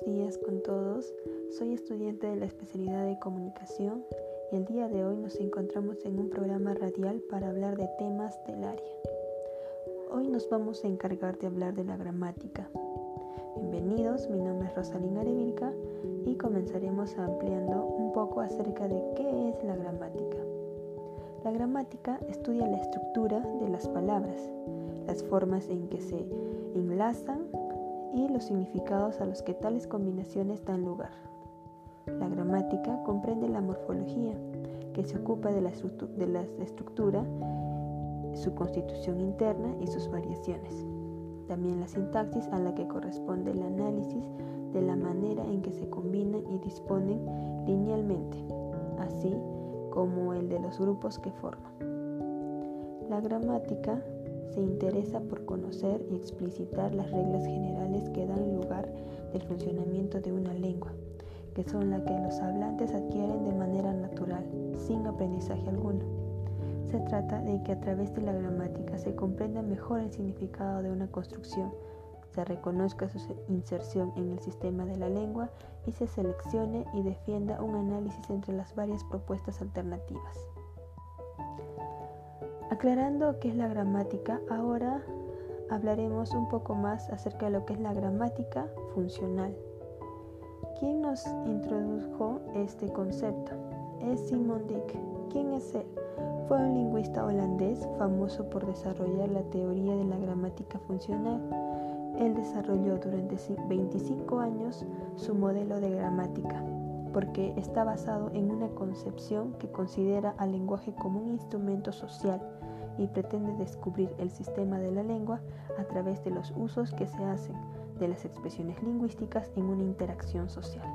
buenos días con todos. Soy estudiante de la especialidad de comunicación y el día de hoy nos encontramos en un programa radial para hablar de temas del área. Hoy nos vamos a encargar de hablar de la gramática. Bienvenidos, mi nombre es Rosalina Arevilca y comenzaremos ampliando un poco acerca de qué es la gramática. La gramática estudia la estructura de las palabras, las formas en que se enlazan y los significados a los que tales combinaciones dan lugar. La gramática comprende la morfología, que se ocupa de la, estructura, su constitución interna y sus variaciones. También la sintaxis a la que corresponde el análisis de la manera en que se combinan y disponen linealmente, así como el de los grupos que forman. La gramática se interesa por conocer y explicitar las reglas generales que dan lugar del funcionamiento de una lengua, que son las que los hablantes adquieren de manera natural, sin aprendizaje alguno. Se trata de que a través de la gramática se comprenda mejor el significado de una construcción, se reconozca su inserción en el sistema de la lengua y se seleccione y defienda un análisis entre las varias propuestas alternativas. Aclarando qué es la gramática, ahora hablaremos un poco más acerca de lo que es la gramática funcional. ¿Quién nos introdujo este concepto? Es Simon Dick. ¿Quién es él? Fue un lingüista holandés famoso por desarrollar la teoría de la gramática funcional. Él desarrolló durante 25 años su modelo de gramática, porque está basado en una concepción que considera al lenguaje como un instrumento social y pretende descubrir el sistema de la lengua a través de los usos que se hacen de las expresiones lingüísticas en una interacción social.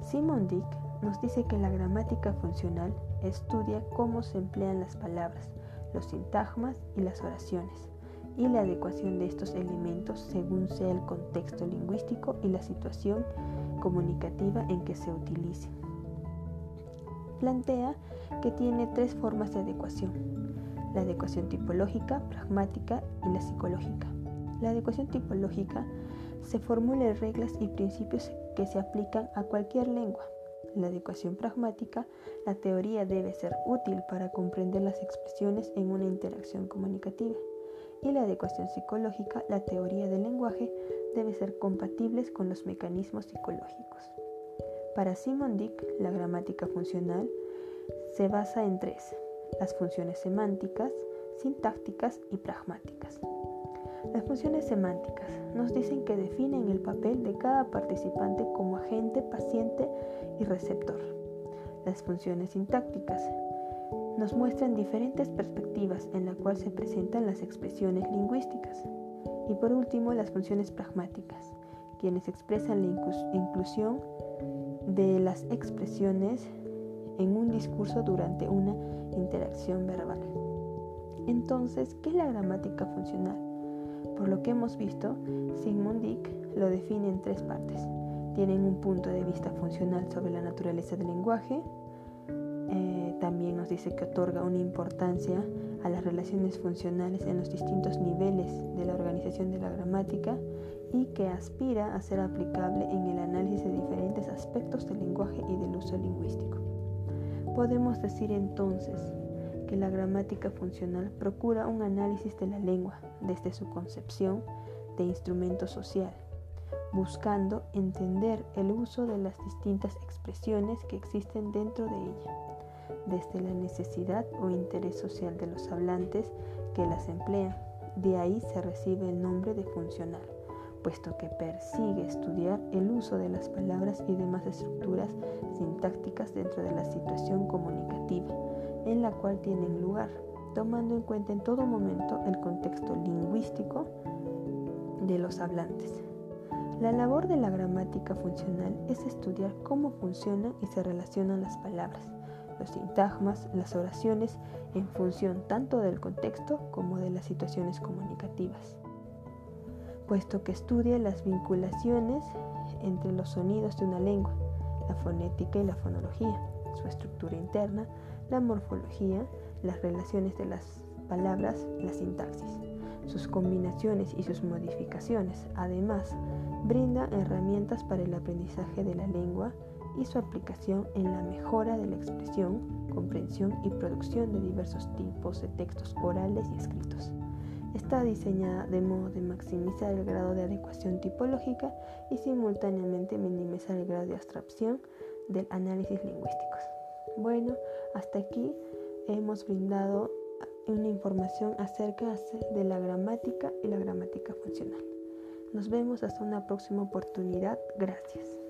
Simon Dick nos dice que la gramática funcional estudia cómo se emplean las palabras, los sintagmas y las oraciones, y la adecuación de estos elementos según sea el contexto lingüístico y la situación comunicativa en que se utilicen. Plantea que tiene tres formas de adecuación, la adecuación tipológica, pragmática y la psicológica. La adecuación tipológica se formula en reglas y principios que se aplican a cualquier lengua. La adecuación pragmática, la teoría debe ser útil para comprender las expresiones en una interacción comunicativa. Y la adecuación psicológica, la teoría del lenguaje, debe ser compatibles con los mecanismos psicológicos. Para Simon Dick, la gramática funcional se basa en tres, las funciones semánticas, sintácticas y pragmáticas. Las funciones semánticas nos dicen que definen el papel de cada participante como agente, paciente y receptor. Las funciones sintácticas nos muestran diferentes perspectivas en la cual se presentan las expresiones lingüísticas. Y por último, las funciones pragmáticas, quienes expresan la inclusión de las expresiones en un discurso durante una interacción verbal. Entonces, ¿qué es la gramática funcional? Por lo que hemos visto, Sigmund Dick lo define en tres partes. Tienen un punto de vista funcional sobre la naturaleza del lenguaje. Nos dice que otorga una importancia a las relaciones funcionales en los distintos niveles de la organización de la gramática y que aspira a ser aplicable en el análisis de diferentes aspectos del lenguaje y del uso lingüístico. Podemos decir entonces que la gramática funcional procura un análisis de la lengua desde su concepción de instrumento social, buscando entender el uso de las distintas expresiones que existen dentro de ella, desde la necesidad o interés social de los hablantes que las emplean. De ahí se recibe el nombre de funcional puesto que persigue estudiar el uso de las palabras y demás estructuras sintácticas dentro de la situación comunicativa en la cual tienen lugar, tomando en cuenta en todo momento el contexto lingüístico de los hablantes. La labor de la gramática funcional es estudiar cómo funcionan y se relacionan las palabras, los sintagmas, las oraciones en función tanto del contexto como de las situaciones comunicativas puesto que estudia las vinculaciones entre los sonidos de una lengua, la fonética y la fonología, su estructura interna, la morfología, las relaciones de las palabras, la sintaxis. sus combinaciones y sus modificaciones. Además, brinda herramientas para el aprendizaje de la lengua y su aplicación en la mejora de la expresión, comprensión y producción de diversos tipos de textos orales y escritos. Está diseñada de modo de maximizar el grado de adecuación tipológica y simultáneamente minimizar el grado de abstracción del análisis lingüístico. Bueno, hasta aquí hemos brindado una información acerca de la gramática y la gramática funcional. Nos vemos hasta una próxima oportunidad. Gracias.